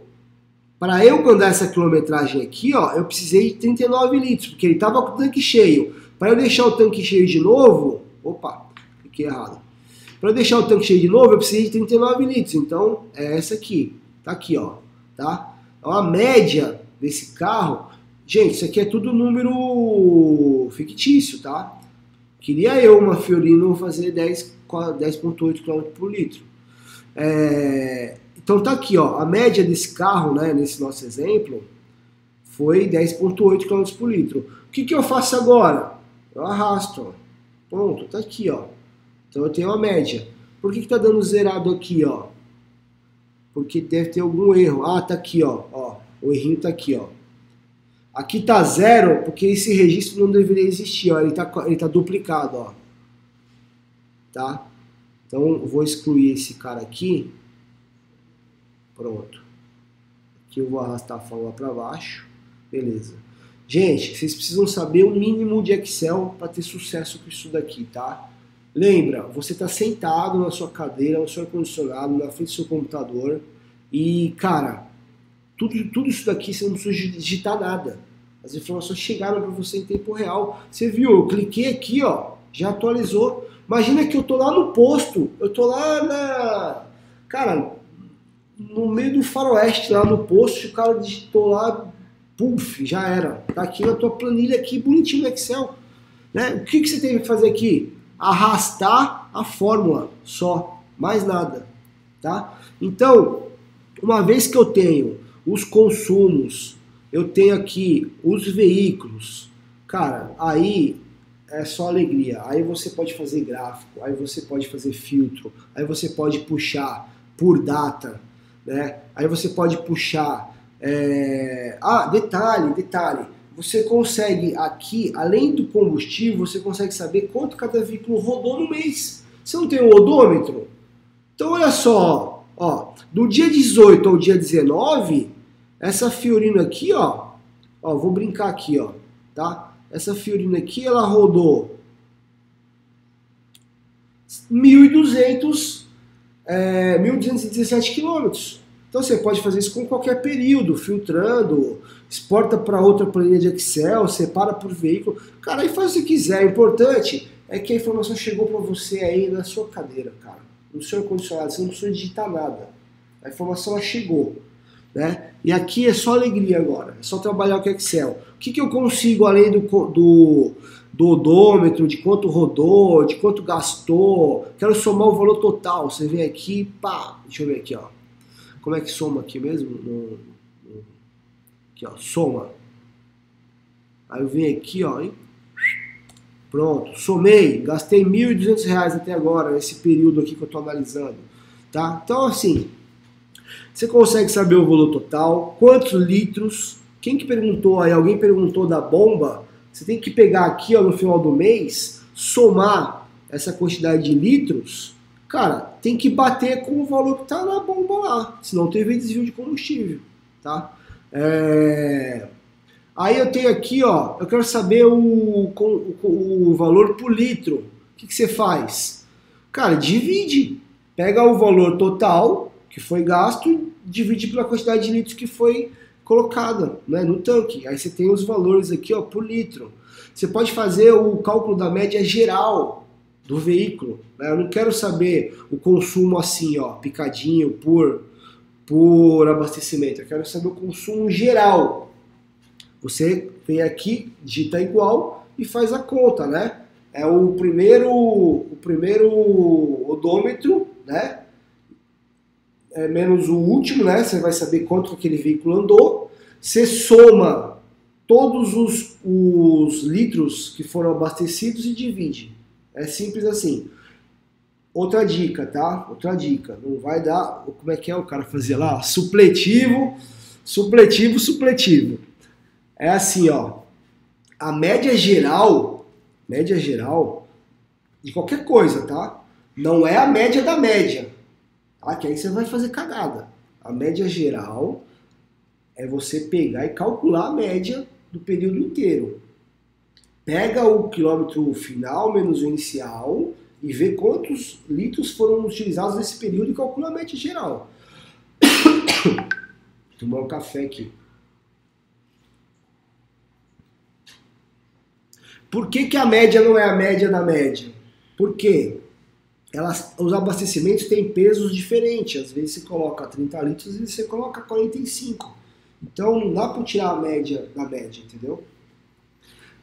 para eu andar essa quilometragem aqui, ó, eu precisei de 39 litros, porque ele estava com o tanque cheio. Para eu deixar o tanque cheio de novo, opa, fiquei errado. Para deixar o tanque cheio de novo, eu precisei de 39 litros. Então, é essa aqui. Tá aqui, ó, tá? Então, a média desse carro Gente, isso aqui é tudo número fictício, tá? Queria eu, uma Fiorino, fazer 10,8 10 km por litro. É, então tá aqui, ó, a média desse carro, né, nesse nosso exemplo, foi 10,8 km por litro. O que, que eu faço agora? Eu arrasto, ó. Pronto, tá aqui, ó. Então eu tenho a média. Por que, que tá dando zerado aqui, ó? Porque deve ter algum erro. Ah, tá aqui, ó. ó o errinho tá aqui, ó. Aqui está zero porque esse registro não deveria existir, ó, ele está ele tá duplicado, ó. Tá? Então vou excluir esse cara aqui. Pronto. Aqui eu vou arrastar a fórmula para baixo. Beleza. Gente, vocês precisam saber o mínimo de Excel para ter sucesso com isso daqui, tá? Lembra, você está sentado na sua cadeira, no seu ar-condicionado, na frente do seu computador e, cara, tudo, tudo isso daqui você não precisa digitar nada. As informações chegaram para você em tempo real. Você viu, eu cliquei aqui, ó, já atualizou. Imagina que eu tô lá no posto, eu tô lá na. Cara, no meio do faroeste, lá no posto, o cara digitou lá, puf, já era. Tá aqui na tua planilha aqui, bonitinho no Excel. Né? O que, que você tem que fazer aqui? Arrastar a fórmula só, mais nada. Tá? Então, uma vez que eu tenho os consumos, eu tenho aqui os veículos. Cara, aí é só alegria. Aí você pode fazer gráfico, aí você pode fazer filtro, aí você pode puxar por data, né? Aí você pode puxar. É... Ah, detalhe, detalhe. Você consegue aqui, além do combustível, você consegue saber quanto cada veículo rodou no mês. Você não tem o odômetro? Então olha só, ó, do dia 18 ao dia 19, essa Fiorino aqui, ó, ó, vou brincar aqui, ó, tá? Essa Fiorino aqui, ela rodou 1.200, é, 1.217 quilômetros. Então você pode fazer isso com qualquer período, filtrando, exporta para outra planilha de Excel, separa por veículo. Cara, aí faz o que quiser. O importante é que a informação chegou para você aí na sua cadeira, cara. No seu ar-condicionado, você não precisa digitar nada. A informação ela chegou. Né? E aqui é só alegria agora, é só trabalhar com Excel. O que, que eu consigo além do, do, do odômetro, de quanto rodou, de quanto gastou? Quero somar o valor total. Você vem aqui, pá, deixa eu ver aqui, ó. Como é que soma aqui mesmo? No, no, aqui, ó, soma. Aí eu venho aqui, ó, e pronto, somei, gastei R$ 1.200 até agora, nesse período aqui que eu estou analisando, tá? Então, assim, você consegue saber o valor total, quantos litros. Quem que perguntou aí? Alguém perguntou da bomba? Você tem que pegar aqui ó, no final do mês, somar essa quantidade de litros. Cara, tem que bater com o valor que está na bomba lá, senão teve desvio de combustível, tá? É... Aí eu tenho aqui, ó, eu quero saber o, o, o valor por litro. O que, que você faz? Cara, divide. Pega o valor total que foi gasto e divide pela quantidade de litros que foi colocada né, no tanque. Aí você tem os valores aqui ó, por litro. Você pode fazer o cálculo da média geral do veículo. Né? Eu não quero saber o consumo assim, ó, picadinho por, por abastecimento. Eu quero saber o consumo geral. Você vem aqui, digita igual e faz a conta, né? É o primeiro, o primeiro odômetro, né? É menos o último, né? Você vai saber quanto aquele veículo andou. Você soma todos os, os litros que foram abastecidos e divide. É simples assim. Outra dica, tá? Outra dica. Não vai dar. Como é que é o cara fazia lá? Supletivo, supletivo, supletivo. É assim, ó. A média geral, média geral de qualquer coisa, tá? Não é a média da média. Tá? Que aí você vai fazer cagada. A média geral é você pegar e calcular a média do período inteiro. Pega o quilômetro final menos o inicial e vê quantos litros foram utilizados nesse período e calcula a média geral. Tomar um café aqui. Por que, que a média não é a média da média? Porque elas, os abastecimentos têm pesos diferentes. Às vezes você coloca 30 litros e você coloca 45. Então não dá para tirar a média da média, entendeu?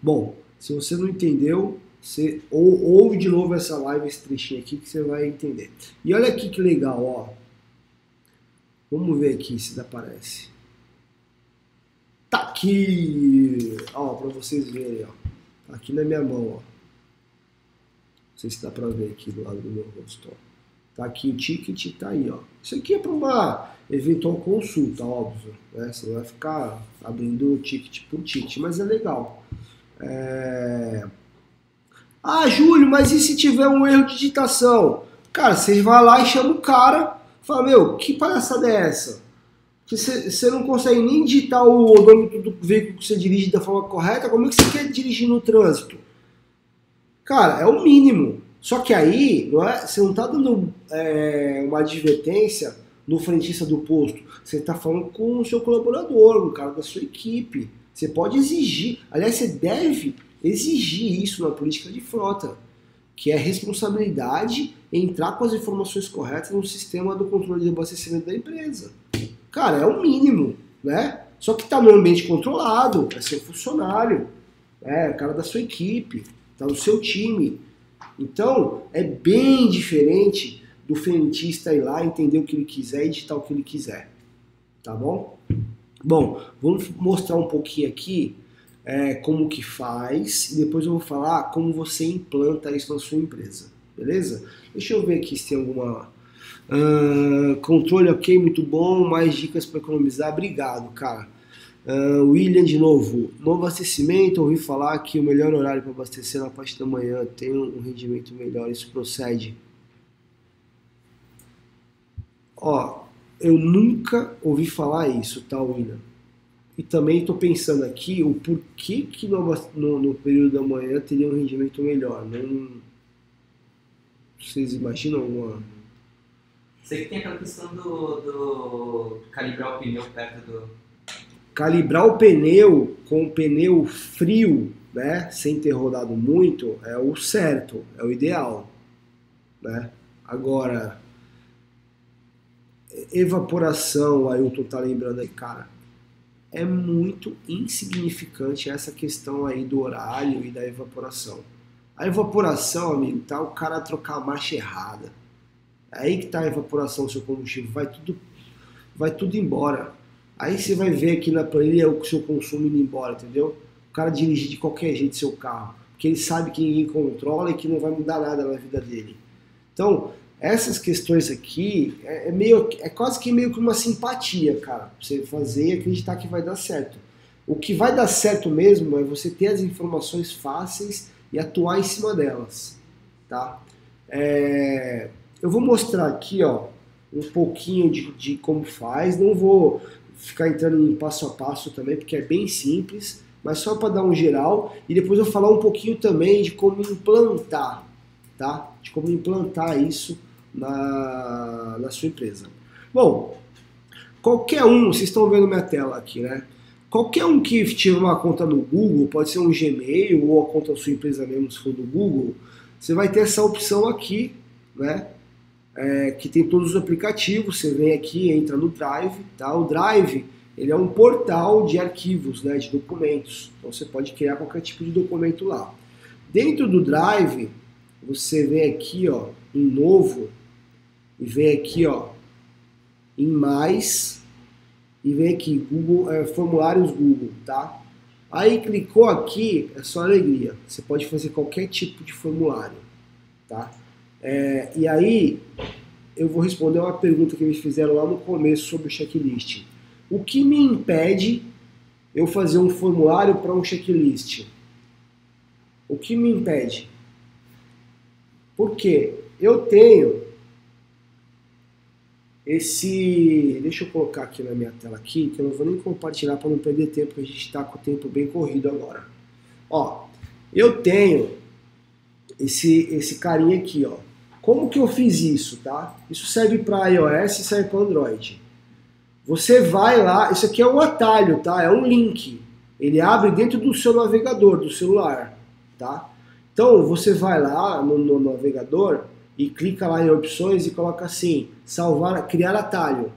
Bom, se você não entendeu, você ou, ouve de novo essa live, esse trechinho aqui, que você vai entender. E olha aqui que legal, ó. Vamos ver aqui se aparece. Tá aqui, ó, para vocês verem, ó. Tá aqui na minha mão, ó. Não sei se dá para ver aqui do lado do meu rosto, ó. Tá aqui o ticket, tá aí, ó. Isso aqui é para uma eventual consulta, óbvio, né? Você não vai ficar abrindo ticket por ticket, mas é legal. É... Ah, Júlio, mas e se tiver um erro de digitação? Cara, você vai lá e chama o cara, fala, meu, que palhaçada é essa? Você não consegue nem digitar o odômetro do veículo que você dirige da forma correta, como é que você quer dirigir no trânsito? Cara, é o mínimo. Só que aí, não é, você não está dando é, uma advertência no frentista do posto. Você está falando com o seu colaborador, o cara da sua equipe. Você pode exigir, aliás, você deve exigir isso na política de frota, que é responsabilidade entrar com as informações corretas no sistema do controle de abastecimento da empresa. Cara, é o mínimo, né? Só que está no ambiente controlado, é seu funcionário, é o cara da sua equipe, está no seu time. Então, é bem diferente do frentista ir lá, entender o que ele quiser e digitar o que ele quiser. Tá bom? Bom, vamos mostrar um pouquinho aqui é, como que faz e depois eu vou falar como você implanta isso na sua empresa, beleza? Deixa eu ver aqui se tem alguma uh, controle ok, muito bom, mais dicas para economizar, obrigado, cara. Uh, William de novo, no abastecimento, ouvi falar que o melhor horário para abastecer é na parte da manhã tem um rendimento melhor, isso procede? Ó, eu nunca ouvi falar isso, tá, William? E também estou pensando aqui o porquê que no, no, no, período da manhã teria um rendimento melhor. Não, vocês imaginam alguma. Sei que tem aquela questão do, do calibrar o pneu perto do. Calibrar o pneu com o pneu frio, né, sem ter rodado muito, é o certo, é o ideal. Né? Agora, evaporação, o Ailton tá lembrando aí, cara é muito insignificante essa questão aí do horário e da evaporação. A evaporação, amigo, tá o cara trocar a marcha errada. É aí que tá a evaporação do seu combustível, vai tudo, vai tudo embora. Aí você vai ver aqui na planilha o seu consumo indo embora, entendeu? O cara dirigir de qualquer jeito seu carro, porque ele sabe que ninguém controla e que não vai mudar nada na vida dele. Então, essas questões aqui é, é, meio, é quase que meio que uma simpatia, cara, pra você fazer e acreditar que vai dar certo. O que vai dar certo mesmo é você ter as informações fáceis e atuar em cima delas, tá? É, eu vou mostrar aqui, ó, um pouquinho de, de como faz. Não vou ficar entrando em passo a passo também, porque é bem simples, mas só para dar um geral e depois eu vou falar um pouquinho também de como implantar, tá? De como implantar isso na, na sua empresa. Bom, qualquer um, vocês estão vendo minha tela aqui, né? Qualquer um que tiver uma conta no Google, pode ser um Gmail ou a conta da sua empresa mesmo, se for do Google, você vai ter essa opção aqui, né? É, que tem todos os aplicativos. Você vem aqui, entra no Drive, tá? O Drive ele é um portal de arquivos, né, de documentos. Então você pode criar qualquer tipo de documento lá. Dentro do Drive, você vem aqui, ó, em novo e vem aqui, ó, em mais e vem aqui Google é, formulários Google, tá? Aí clicou aqui, é só alegria. Você pode fazer qualquer tipo de formulário, tá? É, e aí eu vou responder uma pergunta que me fizeram lá no começo sobre o checklist. O que me impede eu fazer um formulário para um checklist? O que me impede? Porque eu tenho esse. Deixa eu colocar aqui na minha tela aqui, que eu não vou nem compartilhar para não perder tempo, porque a gente está com o tempo bem corrido agora. Ó, eu tenho esse, esse carinha aqui, ó. Como que eu fiz isso, tá? Isso serve para iOS e serve para Android. Você vai lá, isso aqui é um atalho, tá? É um link. Ele abre dentro do seu navegador, do celular, tá? Então você vai lá no, no navegador e clica lá em opções e coloca assim, salvar, criar atalho.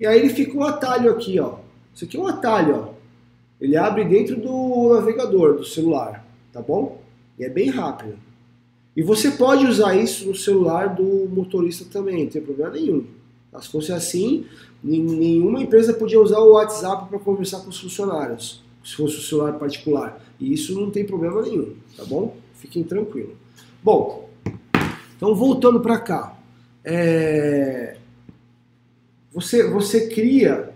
E aí ele fica um atalho aqui, ó. Isso aqui é um atalho, ó. Ele abre dentro do navegador do celular, tá bom? E é bem rápido. E você pode usar isso no celular do motorista também, não tem problema nenhum. Se fosse assim, nenhuma empresa podia usar o WhatsApp para conversar com os funcionários, se fosse o celular particular. E isso não tem problema nenhum, tá bom? Fiquem tranquilos. Bom, então voltando para cá, é... você, você cria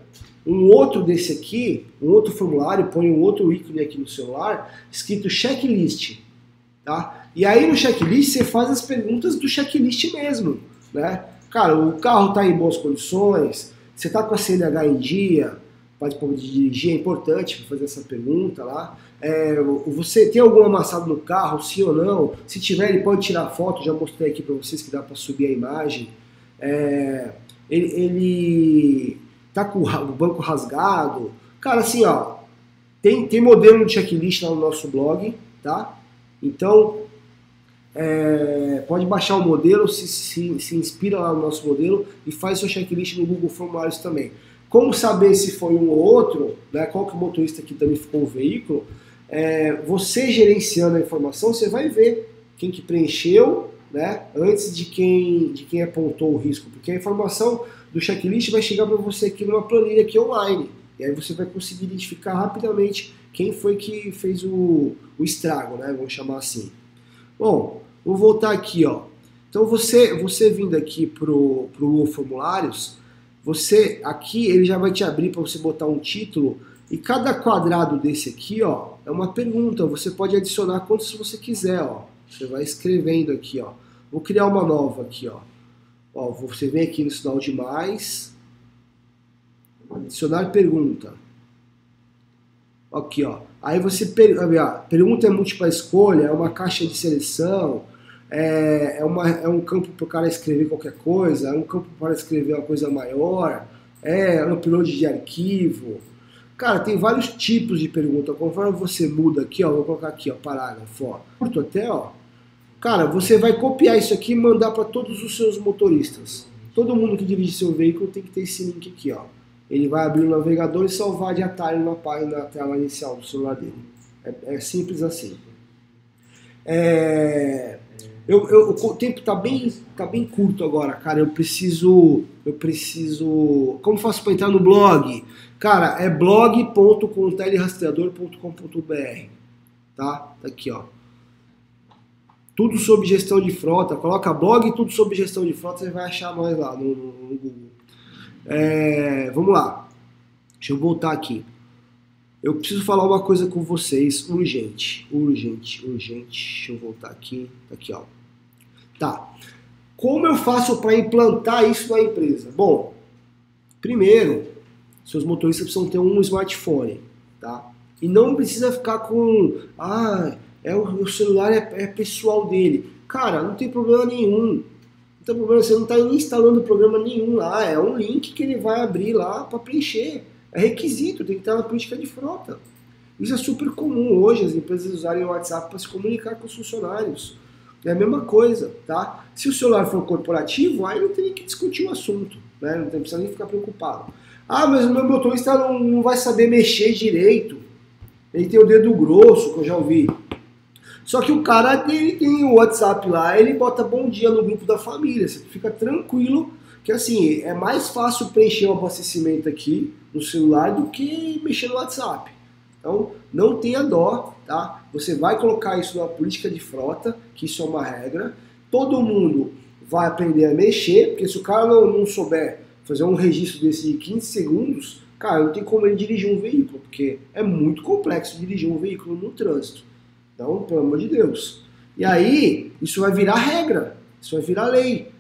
um outro desse aqui, um outro formulário, põe um outro ícone aqui no celular, escrito checklist, tá? E aí no checklist você faz as perguntas do checklist mesmo, né? Cara, o carro está em boas condições, você está com a CNH em dia, pode dirigir, é importante fazer essa pergunta lá. É, você tem algum amassado no carro, sim ou não? Se tiver, ele pode tirar foto, já mostrei aqui para vocês que dá para subir a imagem. É, ele, ele tá com o banco rasgado. Cara, assim, ó, tem, tem modelo de checklist lá no nosso blog, tá? Então, é, pode baixar o modelo, se, se, se inspira lá no nosso modelo e faz seu checklist no Google Formulários também. Como saber se foi um ou outro, né, qual que é o motorista que danificou o veículo, é, você gerenciando a informação, você vai ver quem que preencheu né, antes de quem, de quem apontou o risco, porque a informação do checklist vai chegar para você aqui numa planilha aqui online, e aí você vai conseguir identificar rapidamente quem foi que fez o, o estrago, né, vamos chamar assim. Bom, vou voltar aqui, ó. Então você, você vindo aqui pro, pro formulários, você aqui ele já vai te abrir para você botar um título e cada quadrado desse aqui, ó, é uma pergunta. Você pode adicionar quantos você quiser, ó. Você vai escrevendo aqui, ó. Vou criar uma nova aqui, ó. Ó, você vem aqui no sinal de mais, adicionar pergunta. Aqui, ó. Aí você per... pergunta é múltipla escolha, é uma caixa de seleção, é, é, uma, é um campo para o cara escrever qualquer coisa, é um campo para escrever uma coisa maior, é um upload de arquivo. Cara, tem vários tipos de pergunta. Conforme você muda aqui, ó, vou colocar aqui, ó, parágrafo, ó, curto até, ó. Cara, você vai copiar isso aqui e mandar para todos os seus motoristas. Todo mundo que dirige seu veículo tem que ter esse link aqui, ó. Ele vai abrir o navegador e salvar de atalho na página, na tela inicial do celular dele. É, é simples assim. É, eu, eu, o tempo tá bem, tá bem curto agora, cara. Eu preciso. Eu preciso. Como faço para entrar no blog? Cara, é blog.contelrastreador.com.br. Tá? Tá aqui, ó. Tudo sobre gestão de frota. Coloca blog tudo sobre gestão de frota, você vai achar nós lá no, no, no Google. É, vamos lá. Deixa eu voltar aqui. Eu preciso falar uma coisa com vocês urgente, urgente, urgente. Deixa eu voltar aqui, tá aqui, ó. Tá. Como eu faço para implantar isso na empresa? Bom, primeiro, seus motoristas precisam ter um smartphone, tá? E não precisa ficar com, ah, é o, o celular é, é, pessoal dele. Cara, não tem problema nenhum. Não tem problema, você não está instalando programa nenhum lá. É um link que ele vai abrir lá para preencher. É requisito, tem que estar na política de frota. Isso é super comum hoje, as empresas usarem o WhatsApp para se comunicar com os funcionários. É a mesma coisa, tá? Se o celular for corporativo, aí não tem que discutir o assunto, né? Não tem precisa nem ficar preocupado. Ah, mas o meu motorista não, não vai saber mexer direito. Ele tem o dedo grosso, que eu já ouvi. Só que o cara ele tem o WhatsApp lá, ele bota bom dia no grupo da família. Você fica tranquilo que assim, é mais fácil preencher o abastecimento aqui no celular do que mexer no WhatsApp. Então, não tenha dó, tá? Você vai colocar isso na política de frota, que isso é uma regra. Todo mundo vai aprender a mexer, porque se o cara não, não souber fazer um registro desse de 15 segundos, cara, não tem como ele dirigir um veículo, porque é muito complexo dirigir um veículo no trânsito. Então, pelo amor de Deus. E aí, isso vai virar regra, isso vai virar lei.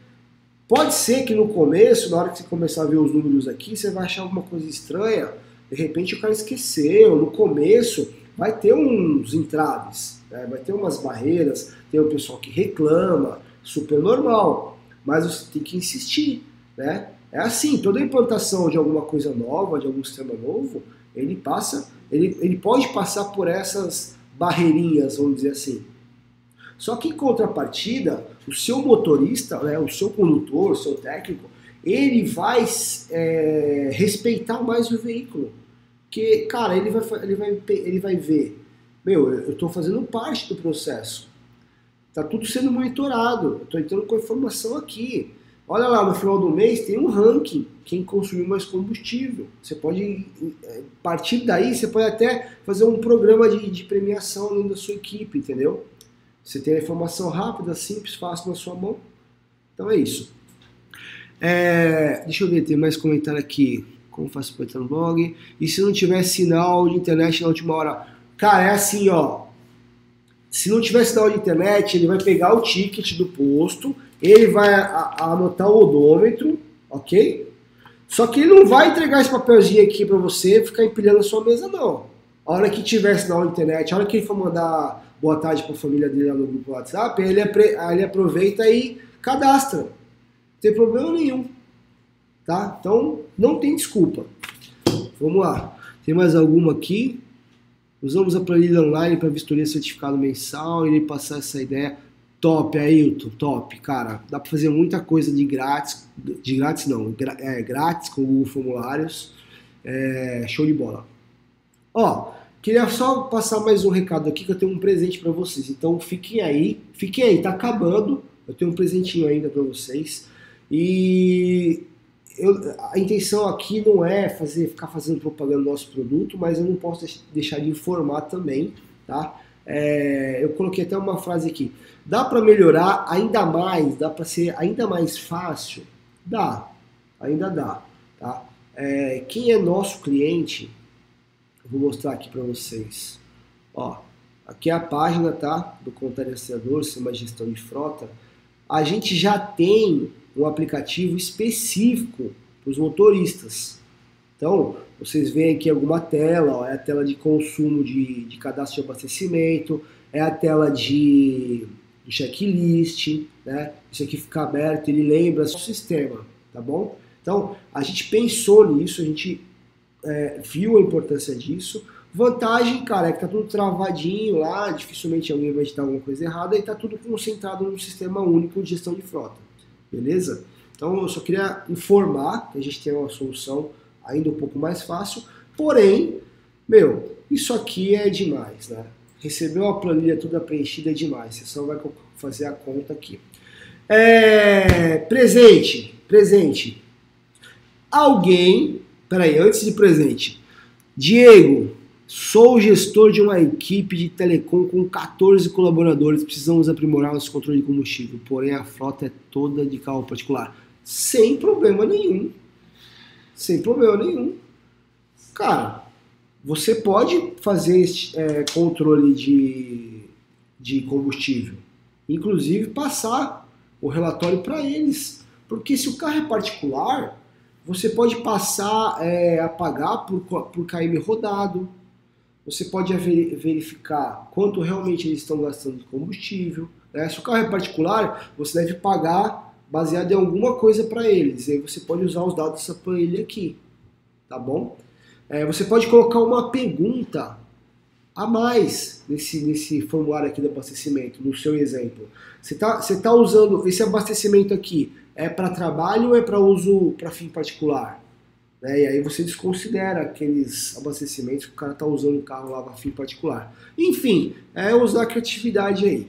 Pode ser que no começo, na hora que você começar a ver os números aqui, você vai achar alguma coisa estranha. De repente o cara esqueceu. No começo vai ter uns entraves, né? vai ter umas barreiras, tem o pessoal que reclama, super normal. Mas você tem que insistir, né? É assim, toda implantação de alguma coisa nova, de algum sistema novo, ele passa, ele, ele pode passar por essas barreirinhas, vamos dizer assim. Só que em contrapartida, o seu motorista, né, o seu condutor, o seu técnico, ele vai é, respeitar mais o veículo. Porque, cara, ele vai, ele vai, ele vai ver, meu, eu estou fazendo parte do processo. Tá tudo sendo monitorado, eu estou entrando com a informação aqui. Olha lá, no final do mês tem um ranking, quem consumiu mais combustível. Você pode, a partir daí, você pode até fazer um programa de, de premiação dentro da sua equipe, entendeu? Você tem a informação rápida, simples, fácil na sua mão. Então é isso. É, deixa eu ver, tem mais comentário aqui. Como faço para entrar no blog? E se não tiver sinal de internet na última hora? Cara, é assim, ó. Se não tiver sinal de internet, ele vai pegar o ticket do posto, ele vai anotar o odômetro, ok? Só que ele não vai entregar esse papelzinho aqui para você ficar empilhando a sua mesa, não. A hora que tiver sinal de internet, a hora que ele for mandar boa tarde para a família dele no grupo WhatsApp, ele, ele aproveita e cadastra. Não tem problema nenhum. Tá? Então, não tem desculpa. Vamos lá. Tem mais alguma aqui? Usamos a planilha online para vistoria certificado mensal e passar essa ideia. Top, Ailton, top, cara. Dá para fazer muita coisa de grátis, de grátis não, é, grátis com o Google Formulários. É, show de bola. Ó, Queria só passar mais um recado aqui que eu tenho um presente para vocês. Então fiquem aí, fiquem aí, tá acabando. Eu tenho um presentinho ainda para vocês. E eu, a intenção aqui não é fazer, ficar fazendo propaganda do nosso produto, mas eu não posso deixar de informar também, tá? É, eu coloquei até uma frase aqui. Dá para melhorar ainda mais? Dá para ser ainda mais fácil? Dá, ainda dá, tá? É, quem é nosso cliente Vou mostrar aqui para vocês. Ó, aqui é a página, tá? Do Contador, Sistema de Gestão de Frota. A gente já tem um aplicativo específico para os motoristas. Então, vocês veem aqui alguma tela, ó, é a tela de consumo de, de cadastro de abastecimento, é a tela de, de checklist, né? Isso aqui fica aberto, ele lembra o sistema, tá bom? Então, a gente pensou nisso, a gente é, viu a importância disso. Vantagem, cara, é que tá tudo travadinho lá, dificilmente alguém vai editar alguma coisa errada e tá tudo concentrado num sistema único de gestão de frota. Beleza? Então eu só queria informar que a gente tem uma solução ainda um pouco mais fácil, porém, meu, isso aqui é demais, né? Receber uma planilha toda preenchida é demais, você só vai fazer a conta aqui. É, presente, presente. Alguém Peraí, antes de presente. Diego, sou gestor de uma equipe de telecom com 14 colaboradores. Precisamos aprimorar nosso controle de combustível, porém a frota é toda de carro particular. Sem problema nenhum. Sem problema nenhum. Cara, você pode fazer é, controle de, de combustível. Inclusive passar o relatório para eles. Porque se o carro é particular, você pode passar é, a pagar por, por KM rodado. Você pode verificar quanto realmente eles estão gastando de combustível. Né? Se o carro é particular, você deve pagar baseado em alguma coisa para eles. E aí você pode usar os dados dessa planilha aqui. Tá bom? É, você pode colocar uma pergunta a mais nesse, nesse formulário aqui do abastecimento, no seu exemplo. Você está você tá usando esse abastecimento aqui, é para trabalho ou é para uso para fim particular? Né? E aí você desconsidera aqueles abastecimentos que o cara está usando o carro lá para fim particular. Enfim, é usar a criatividade aí.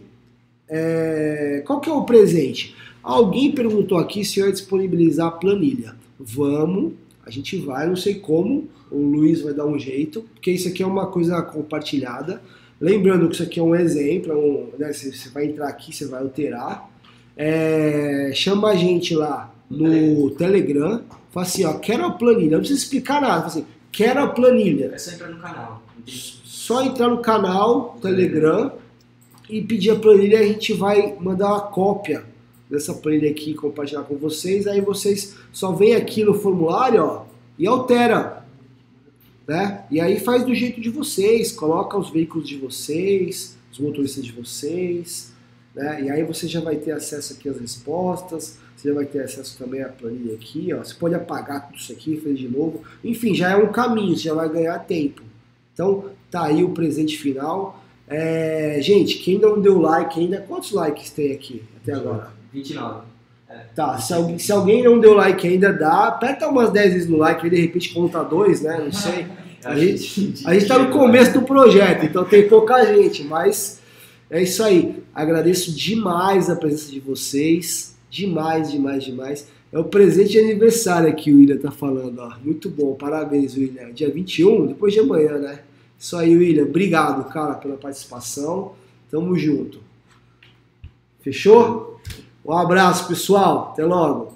É... Qual que é o presente? Alguém perguntou aqui se eu ia disponibilizar a planilha. Vamos, a gente vai, não sei como, o Luiz vai dar um jeito, porque isso aqui é uma coisa compartilhada. Lembrando que isso aqui é um exemplo, é um, né, você vai entrar aqui, você vai alterar. É, chama a gente lá no Telegram, fala assim, ó, quero a planilha, não precisa explicar nada, fala assim, quero a planilha. É só entrar no canal. Só entrar no canal Telegram e pedir a planilha, a gente vai mandar uma cópia dessa planilha aqui compartilhar com vocês. Aí vocês só vem aqui no formulário ó, e altera. Né? E aí faz do jeito de vocês, coloca os veículos de vocês, os motoristas de vocês, né? E aí você já vai ter acesso aqui às respostas, você já vai ter acesso também à planilha aqui, ó. Você pode apagar tudo isso aqui, fazer de novo. Enfim, já é um caminho, você já vai ganhar tempo. Então, tá aí o presente final. É, gente, quem não deu like ainda, quantos likes tem aqui até agora? 29. É. Tá, se alguém, se alguém não deu like ainda, dá. Aperta umas 10 vezes no like, aí de repente conta dois, né? Não sei. A gente, a gente tá no começo do projeto, então tem pouca gente, mas é isso aí. Agradeço demais a presença de vocês. Demais, demais, demais. É o presente de aniversário aqui o William tá falando, ó. Muito bom, parabéns, William. Dia 21, depois de amanhã, né? Isso aí, William. Obrigado, cara, pela participação. Tamo junto. Fechou? Um abraço, pessoal. Até logo.